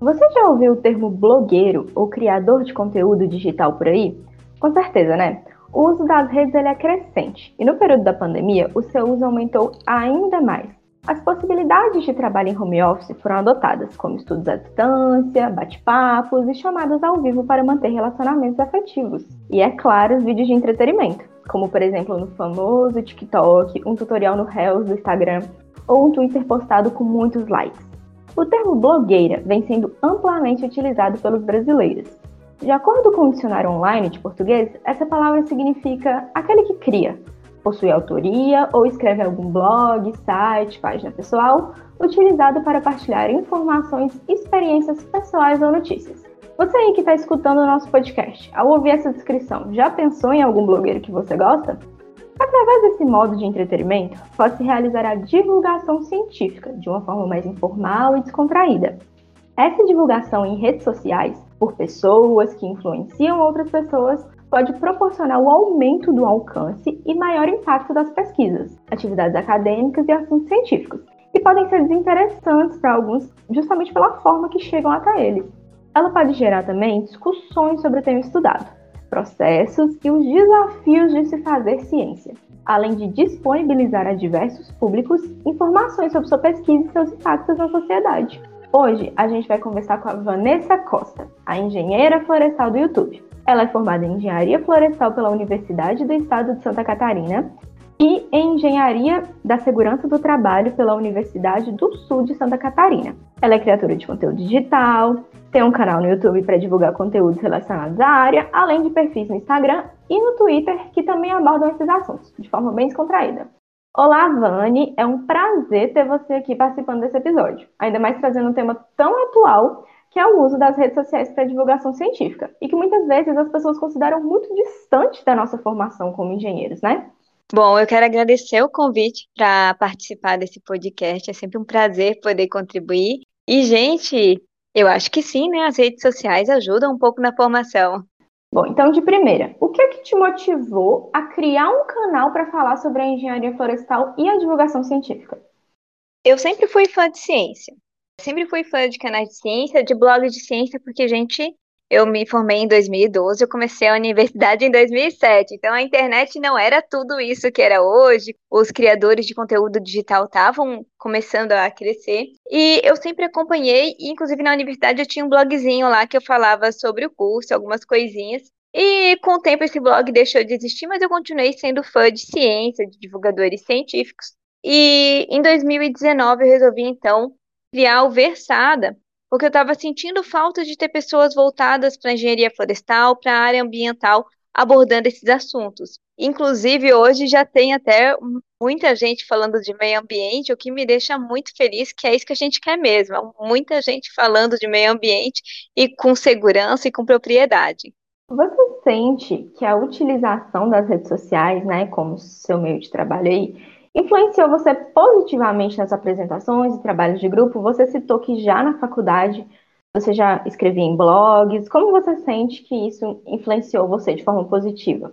Você já ouviu o termo blogueiro ou criador de conteúdo digital por aí? Com certeza, né? O uso das redes é crescente e no período da pandemia o seu uso aumentou ainda mais. As possibilidades de trabalho em home office foram adotadas, como estudos à distância, bate-papos e chamadas ao vivo para manter relacionamentos afetivos. E, é claro, os vídeos de entretenimento, como por exemplo no famoso TikTok, um tutorial no Reels do Instagram ou um Twitter postado com muitos likes. O termo blogueira vem sendo amplamente utilizado pelos brasileiros. De acordo com o dicionário online de português, essa palavra significa aquele que cria, possui autoria ou escreve algum blog, site, página pessoal, utilizado para partilhar informações, experiências pessoais ou notícias. Você aí que está escutando o nosso podcast, ao ouvir essa descrição, já pensou em algum blogueiro que você gosta? Através desse modo de entretenimento, pode-se realizar a divulgação científica de uma forma mais informal e descontraída. Essa divulgação em redes sociais, por pessoas que influenciam outras pessoas, pode proporcionar o aumento do alcance e maior impacto das pesquisas, atividades acadêmicas e assuntos científicos, que podem ser desinteressantes para alguns justamente pela forma que chegam até eles. Ela pode gerar também discussões sobre o tema estudado, processos e os desafios de se fazer ciência, além de disponibilizar a diversos públicos informações sobre sua pesquisa e seus impactos na sociedade. Hoje a gente vai conversar com a Vanessa Costa, a engenheira florestal do YouTube. Ela é formada em engenharia florestal pela Universidade do Estado de Santa Catarina e em Engenharia da Segurança do Trabalho pela Universidade do Sul de Santa Catarina. Ela é criatura de conteúdo digital, tem um canal no YouTube para divulgar conteúdos relacionados à área, além de perfis no Instagram e no Twitter que também abordam esses assuntos de forma bem descontraída. Olá, Vani, é um prazer ter você aqui participando desse episódio, ainda mais trazendo um tema tão atual que é o uso das redes sociais para divulgação científica e que muitas vezes as pessoas consideram muito distante da nossa formação como engenheiros, né? Bom, eu quero agradecer o convite para participar desse podcast. É sempre um prazer poder contribuir. E, gente, eu acho que sim, né? As redes sociais ajudam um pouco na formação. Bom, então, de primeira, o que é que te motivou a criar um canal para falar sobre a engenharia florestal e a divulgação científica? Eu sempre fui fã de ciência. Sempre fui fã de canais de ciência, de blogs de ciência, porque, gente, eu me formei em 2012, eu comecei a universidade em 2007, então a internet não era tudo isso que era hoje. Os criadores de conteúdo digital estavam começando a crescer e eu sempre acompanhei, e inclusive na universidade eu tinha um blogzinho lá que eu falava sobre o curso, algumas coisinhas. E com o tempo esse blog deixou de existir, mas eu continuei sendo fã de ciência, de divulgadores científicos. E em 2019 eu resolvi então criar o Versada, porque eu estava sentindo falta de ter pessoas voltadas para a engenharia florestal, para a área ambiental, abordando esses assuntos. Inclusive, hoje já tem até muita gente falando de meio ambiente, o que me deixa muito feliz, que é isso que a gente quer mesmo, muita gente falando de meio ambiente e com segurança e com propriedade. Você sente que a utilização das redes sociais, né, como seu meio de trabalho aí, Influenciou você positivamente nas apresentações e trabalhos de grupo? Você citou que já na faculdade você já escrevia em blogs. Como você sente que isso influenciou você de forma positiva?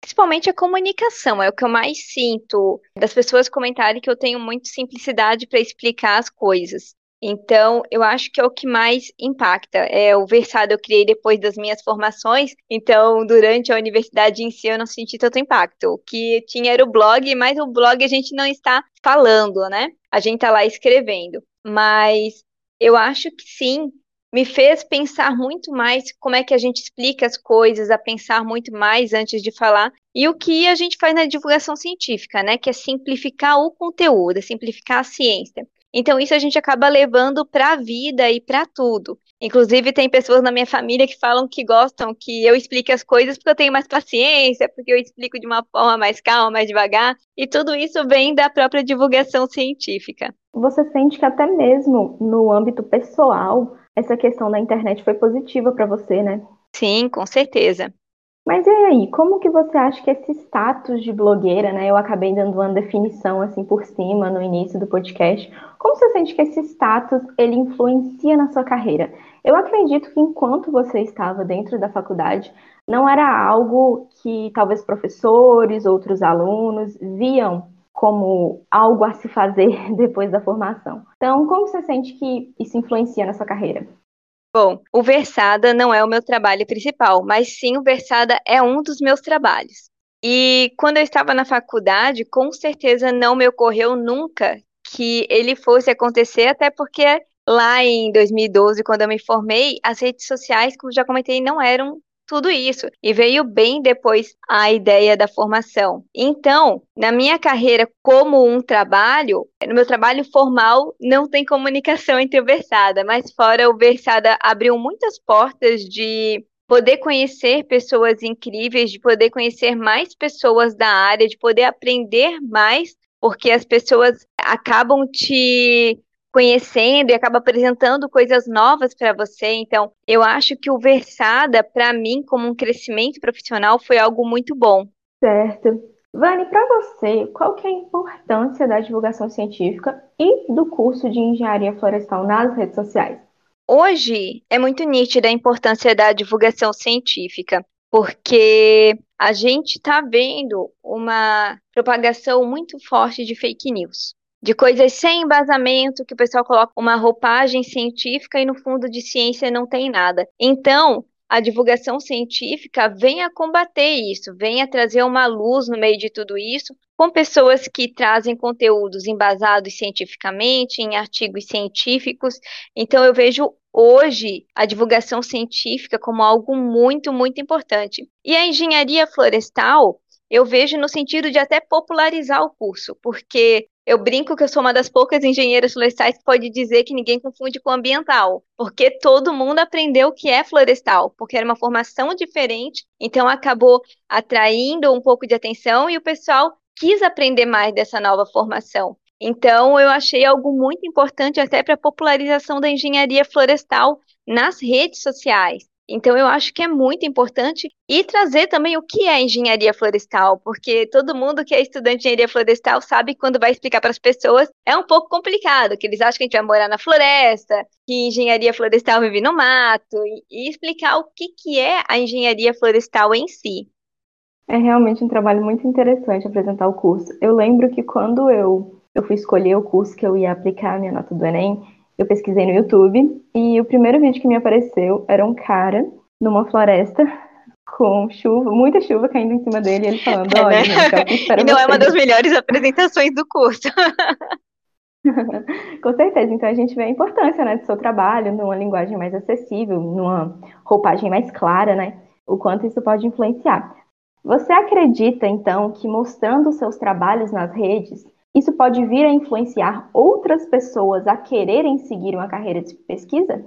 Principalmente a comunicação, é o que eu mais sinto das pessoas comentarem que eu tenho muito simplicidade para explicar as coisas. Então, eu acho que é o que mais impacta. É o versado eu criei depois das minhas formações, então durante a universidade em si eu não senti tanto impacto. O que tinha era o blog, mas o blog a gente não está falando, né? A gente está lá escrevendo. Mas eu acho que sim, me fez pensar muito mais como é que a gente explica as coisas, a pensar muito mais antes de falar. E o que a gente faz na divulgação científica, né? Que é simplificar o conteúdo, é simplificar a ciência. Então, isso a gente acaba levando para a vida e para tudo. Inclusive, tem pessoas na minha família que falam que gostam que eu explique as coisas porque eu tenho mais paciência, porque eu explico de uma forma mais calma, mais devagar. E tudo isso vem da própria divulgação científica. Você sente que até mesmo no âmbito pessoal, essa questão da internet foi positiva para você, né? Sim, com certeza. Mas e aí, como que você acha que esse status de blogueira, né? Eu acabei dando uma definição assim por cima no início do podcast. Como você sente que esse status ele influencia na sua carreira? Eu acredito que enquanto você estava dentro da faculdade, não era algo que talvez professores, outros alunos viam como algo a se fazer depois da formação. Então, como você sente que isso influencia na sua carreira? Bom, o Versada não é o meu trabalho principal, mas sim o Versada é um dos meus trabalhos. E quando eu estava na faculdade, com certeza não me ocorreu nunca que ele fosse acontecer, até porque lá em 2012, quando eu me formei, as redes sociais, como já comentei, não eram tudo isso. E veio bem depois a ideia da formação. Então, na minha carreira como um trabalho, no meu trabalho formal não tem comunicação entre o Versada, mas fora o Versada abriu muitas portas de poder conhecer pessoas incríveis, de poder conhecer mais pessoas da área, de poder aprender mais, porque as pessoas acabam te conhecendo e acaba apresentando coisas novas para você. Então, eu acho que o Versada, para mim, como um crescimento profissional, foi algo muito bom. Certo. Vani, para você, qual que é a importância da divulgação científica e do curso de engenharia florestal nas redes sociais? Hoje é muito nítida a importância da divulgação científica, porque a gente está vendo uma propagação muito forte de fake news de coisas sem embasamento, que o pessoal coloca uma roupagem científica e no fundo de ciência não tem nada. Então, a divulgação científica vem a combater isso, vem a trazer uma luz no meio de tudo isso, com pessoas que trazem conteúdos embasados cientificamente, em artigos científicos. Então, eu vejo hoje a divulgação científica como algo muito, muito importante. E a engenharia florestal, eu vejo no sentido de até popularizar o curso, porque eu brinco que eu sou uma das poucas engenheiras florestais que pode dizer que ninguém confunde com ambiental, porque todo mundo aprendeu o que é florestal, porque era uma formação diferente, então acabou atraindo um pouco de atenção e o pessoal quis aprender mais dessa nova formação. Então, eu achei algo muito importante até para a popularização da engenharia florestal nas redes sociais. Então, eu acho que é muito importante e trazer também o que é engenharia florestal, porque todo mundo que é estudante de engenharia florestal sabe que quando vai explicar para as pessoas é um pouco complicado, que eles acham que a gente vai morar na floresta, que engenharia florestal vive no mato, e, e explicar o que, que é a engenharia florestal em si. É realmente um trabalho muito interessante apresentar o curso. Eu lembro que quando eu, eu fui escolher o curso que eu ia aplicar a minha nota do Enem, eu pesquisei no YouTube e o primeiro vídeo que me apareceu era um cara numa floresta com chuva, muita chuva caindo em cima dele, e ele falando, é, olha, né? gente, E não é uma das melhores apresentações do curso. Com certeza, então a gente vê a importância né, do seu trabalho numa linguagem mais acessível, numa roupagem mais clara, né? O quanto isso pode influenciar. Você acredita, então, que mostrando seus trabalhos nas redes, isso pode vir a influenciar outras pessoas a quererem seguir uma carreira de pesquisa?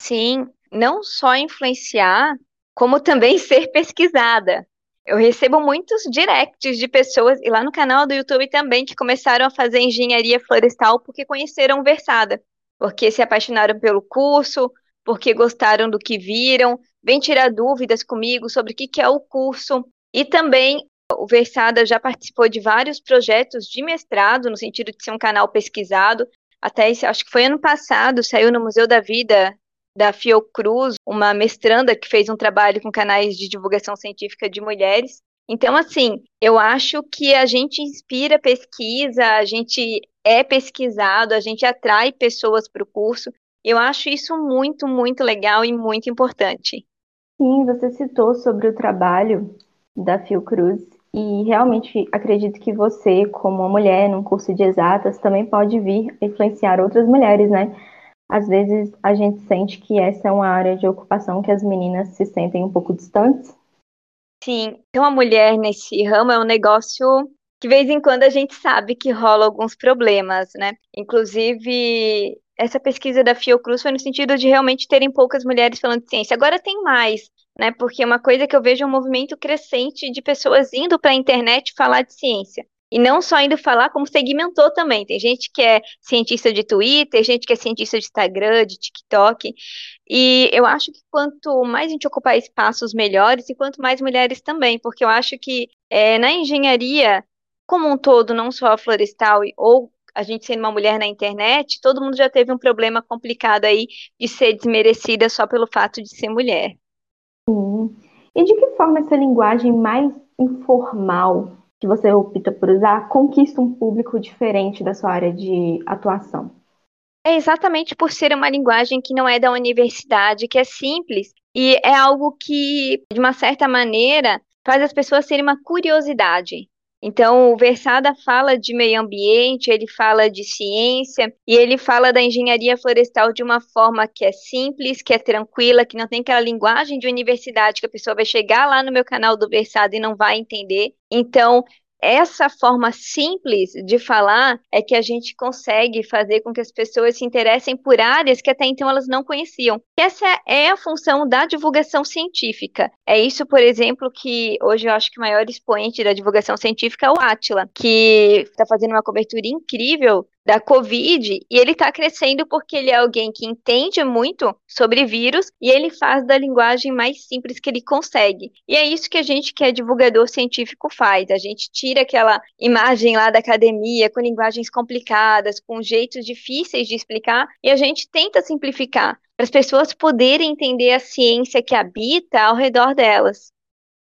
Sim, não só influenciar, como também ser pesquisada. Eu recebo muitos directs de pessoas, e lá no canal do YouTube também, que começaram a fazer engenharia florestal porque conheceram Versada, porque se apaixonaram pelo curso, porque gostaram do que viram, vem tirar dúvidas comigo sobre o que é o curso. E também o Versada já participou de vários projetos de mestrado, no sentido de ser um canal pesquisado. Até esse, acho que foi ano passado, saiu no Museu da Vida da Fiocruz, uma mestranda que fez um trabalho com canais de divulgação científica de mulheres. Então, assim, eu acho que a gente inspira pesquisa, a gente é pesquisado, a gente atrai pessoas para o curso. Eu acho isso muito, muito legal e muito importante. Sim, você citou sobre o trabalho da Fiocruz e realmente acredito que você, como uma mulher num curso de exatas, também pode vir influenciar outras mulheres, né? Às vezes a gente sente que essa é uma área de ocupação que as meninas se sentem um pouco distantes. Sim, então a mulher nesse ramo é um negócio que de vez em quando a gente sabe que rola alguns problemas, né? Inclusive, essa pesquisa da Fiocruz foi no sentido de realmente terem poucas mulheres falando de ciência. Agora tem mais, né? Porque uma coisa que eu vejo é um movimento crescente de pessoas indo para a internet falar de ciência. E não só indo falar, como segmentou também. Tem gente que é cientista de Twitter, gente que é cientista de Instagram, de TikTok. E eu acho que quanto mais a gente ocupar espaços melhores, e quanto mais mulheres também, porque eu acho que é, na engenharia, como um todo, não só a florestal ou a gente sendo uma mulher na internet, todo mundo já teve um problema complicado aí de ser desmerecida só pelo fato de ser mulher. Sim. E de que forma essa linguagem mais informal que você opta por usar conquista um público diferente da sua área de atuação? É exatamente por ser uma linguagem que não é da universidade, que é simples e é algo que, de uma certa maneira, faz as pessoas terem uma curiosidade. Então, o Versada fala de meio ambiente, ele fala de ciência e ele fala da engenharia florestal de uma forma que é simples, que é tranquila, que não tem aquela linguagem de universidade que a pessoa vai chegar lá no meu canal do Versada e não vai entender. Então, essa forma simples de falar é que a gente consegue fazer com que as pessoas se interessem por áreas que até então elas não conheciam. Essa é a função da divulgação científica. É isso, por exemplo, que hoje eu acho que o maior expoente da divulgação científica é o Atila, que está fazendo uma cobertura incrível da Covid e ele está crescendo porque ele é alguém que entende muito sobre vírus e ele faz da linguagem mais simples que ele consegue. E é isso que a gente, que é divulgador científico, faz. A gente tira aquela imagem lá da academia com linguagens complicadas, com jeitos difíceis de explicar e a gente tenta simplificar para as pessoas poderem entender a ciência que habita ao redor delas.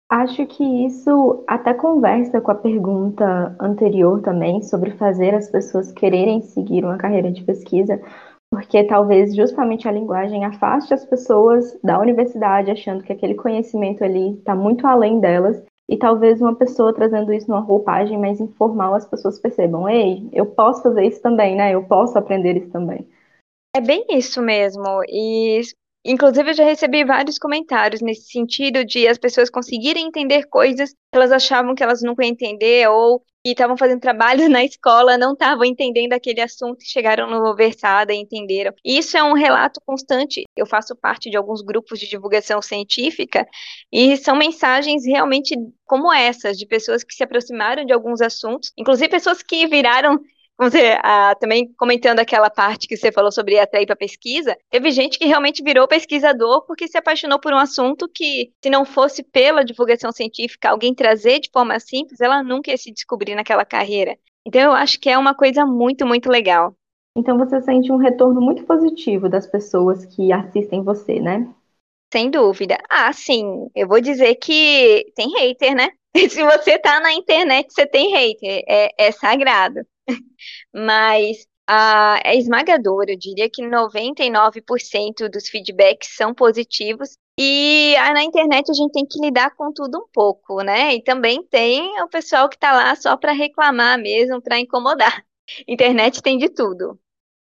Acho que isso até conversa com a pergunta anterior também sobre fazer as pessoas quererem seguir uma carreira de pesquisa, porque talvez justamente a linguagem afaste as pessoas da universidade, achando que aquele conhecimento ali está muito além delas, e talvez uma pessoa trazendo isso numa roupagem mais informal, as pessoas percebam, ei, eu posso fazer isso também, né? Eu posso aprender isso também. É bem isso mesmo. E Inclusive, eu já recebi vários comentários nesse sentido de as pessoas conseguirem entender coisas que elas achavam que elas nunca iam entender ou que estavam fazendo trabalho na escola, não estavam entendendo aquele assunto e chegaram no Versada e entenderam. Isso é um relato constante. Eu faço parte de alguns grupos de divulgação científica e são mensagens realmente como essas, de pessoas que se aproximaram de alguns assuntos, inclusive pessoas que viraram você, ah, também comentando aquela parte que você falou sobre atrair para pesquisa, teve gente que realmente virou pesquisador porque se apaixonou por um assunto que, se não fosse pela divulgação científica, alguém trazer de forma simples, ela nunca ia se descobrir naquela carreira. Então, eu acho que é uma coisa muito, muito legal. Então, você sente um retorno muito positivo das pessoas que assistem você, né? Sem dúvida. Ah, sim. Eu vou dizer que tem hater, né? Se você tá na internet, você tem hater. É, é sagrado. Mas a, é esmagadora, eu diria que 99% dos feedbacks são positivos. E ah, na internet a gente tem que lidar com tudo um pouco, né? E também tem o pessoal que está lá só para reclamar mesmo, para incomodar. Internet tem de tudo.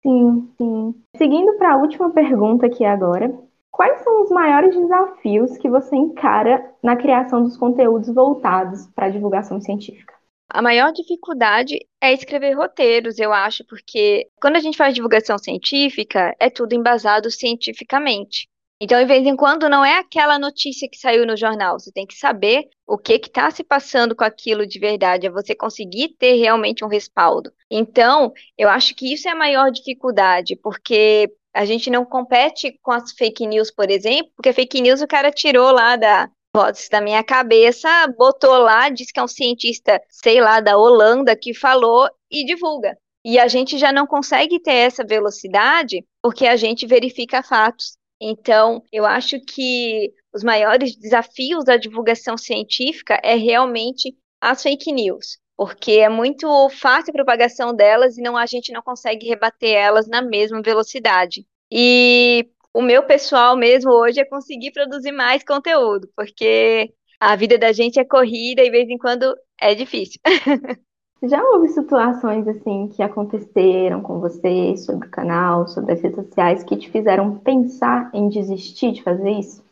Sim, sim. Seguindo para a última pergunta aqui agora, quais são os maiores desafios que você encara na criação dos conteúdos voltados para a divulgação científica? A maior dificuldade é escrever roteiros, eu acho, porque quando a gente faz divulgação científica, é tudo embasado cientificamente. Então, de vez em quando, não é aquela notícia que saiu no jornal. Você tem que saber o que está se passando com aquilo de verdade, é você conseguir ter realmente um respaldo. Então, eu acho que isso é a maior dificuldade, porque a gente não compete com as fake news, por exemplo, porque fake news o cara tirou lá da, vozes da minha cabeça, botou lá, diz que é um cientista, sei lá, da Holanda que falou e divulga. E a gente já não consegue ter essa velocidade porque a gente verifica fatos. Então, eu acho que os maiores desafios da divulgação científica é realmente as fake news, porque é muito fácil a propagação delas e não a gente não consegue rebater elas na mesma velocidade. E o meu pessoal mesmo hoje é conseguir produzir mais conteúdo, porque a vida da gente é corrida e de vez em quando é difícil. Já houve situações assim que aconteceram com você sobre o canal, sobre as redes sociais, que te fizeram pensar em desistir de fazer isso?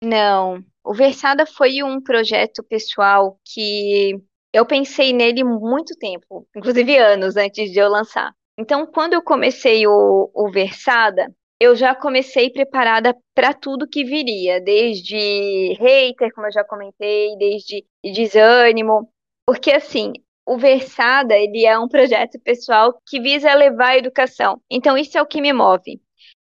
Não. O Versada foi um projeto pessoal que eu pensei nele muito tempo, inclusive anos antes de eu lançar. Então, quando eu comecei o, o Versada, eu já comecei preparada para tudo que viria, desde hater, como eu já comentei, desde desânimo, porque assim, o Versada, ele é um projeto pessoal que visa levar a educação. Então isso é o que me move.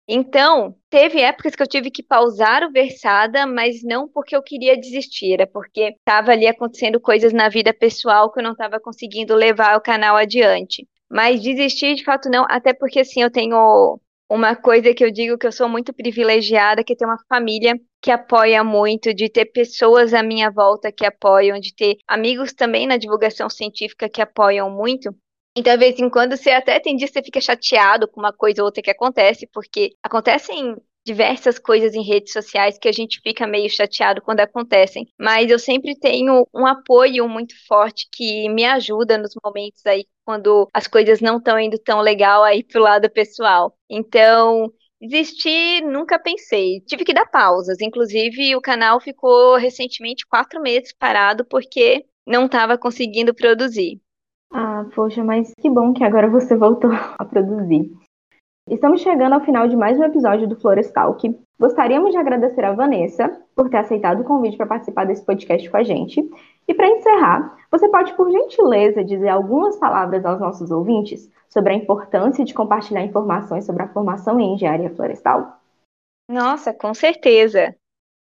Então, teve épocas que eu tive que pausar o Versada, mas não porque eu queria desistir, era porque estava ali acontecendo coisas na vida pessoal que eu não estava conseguindo levar o canal adiante. Mas desistir de fato não, até porque assim, eu tenho uma coisa que eu digo que eu sou muito privilegiada, que é ter uma família que apoia muito, de ter pessoas à minha volta que apoiam, de ter amigos também na divulgação científica que apoiam muito. Então, de vez em quando, você até tem dia que você fica chateado com uma coisa ou outra que acontece, porque acontecem diversas coisas em redes sociais que a gente fica meio chateado quando acontecem. Mas eu sempre tenho um apoio muito forte que me ajuda nos momentos aí quando as coisas não estão indo tão legal aí pro lado pessoal. Então, Desistir, nunca pensei. Tive que dar pausas. Inclusive, o canal ficou recentemente quatro meses parado porque não estava conseguindo produzir. Ah, poxa, mas que bom que agora você voltou a produzir. Estamos chegando ao final de mais um episódio do Florestalk. Gostaríamos de agradecer a Vanessa por ter aceitado o convite para participar desse podcast com a gente. E para encerrar, você pode, por gentileza, dizer algumas palavras aos nossos ouvintes sobre a importância de compartilhar informações sobre a formação em engenharia florestal? Nossa, com certeza.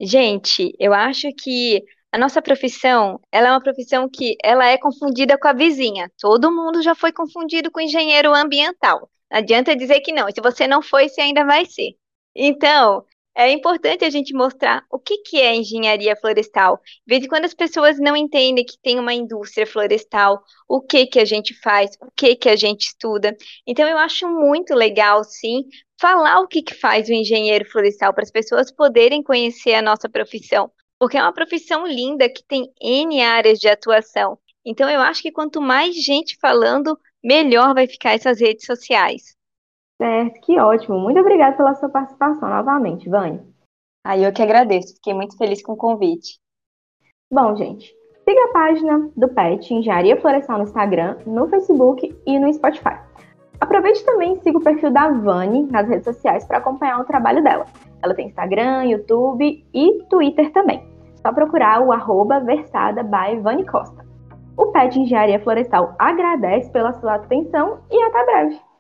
Gente, eu acho que a nossa profissão, ela é uma profissão que ela é confundida com a vizinha. Todo mundo já foi confundido com engenheiro ambiental. Não adianta dizer que não. Se você não foi, você ainda vai ser. Então, é importante a gente mostrar o que, que é engenharia florestal. De vez em quando as pessoas não entendem que tem uma indústria florestal, o que, que a gente faz, o que, que a gente estuda. Então, eu acho muito legal, sim, falar o que, que faz o engenheiro florestal para as pessoas poderem conhecer a nossa profissão porque é uma profissão linda que tem N áreas de atuação. Então, eu acho que quanto mais gente falando, melhor vai ficar essas redes sociais. Certo, que ótimo. Muito obrigada pela sua participação novamente, Vânia. Aí eu que agradeço, fiquei muito feliz com o convite. Bom, gente, siga a página do PET Engenharia Florestal no Instagram, no Facebook e no Spotify. Aproveite também e siga o perfil da Vani nas redes sociais para acompanhar o trabalho dela. Ela tem Instagram, YouTube e Twitter também. Só procurar o arroba versada by Vani Costa. O PET Engenharia Florestal agradece pela sua atenção e até breve!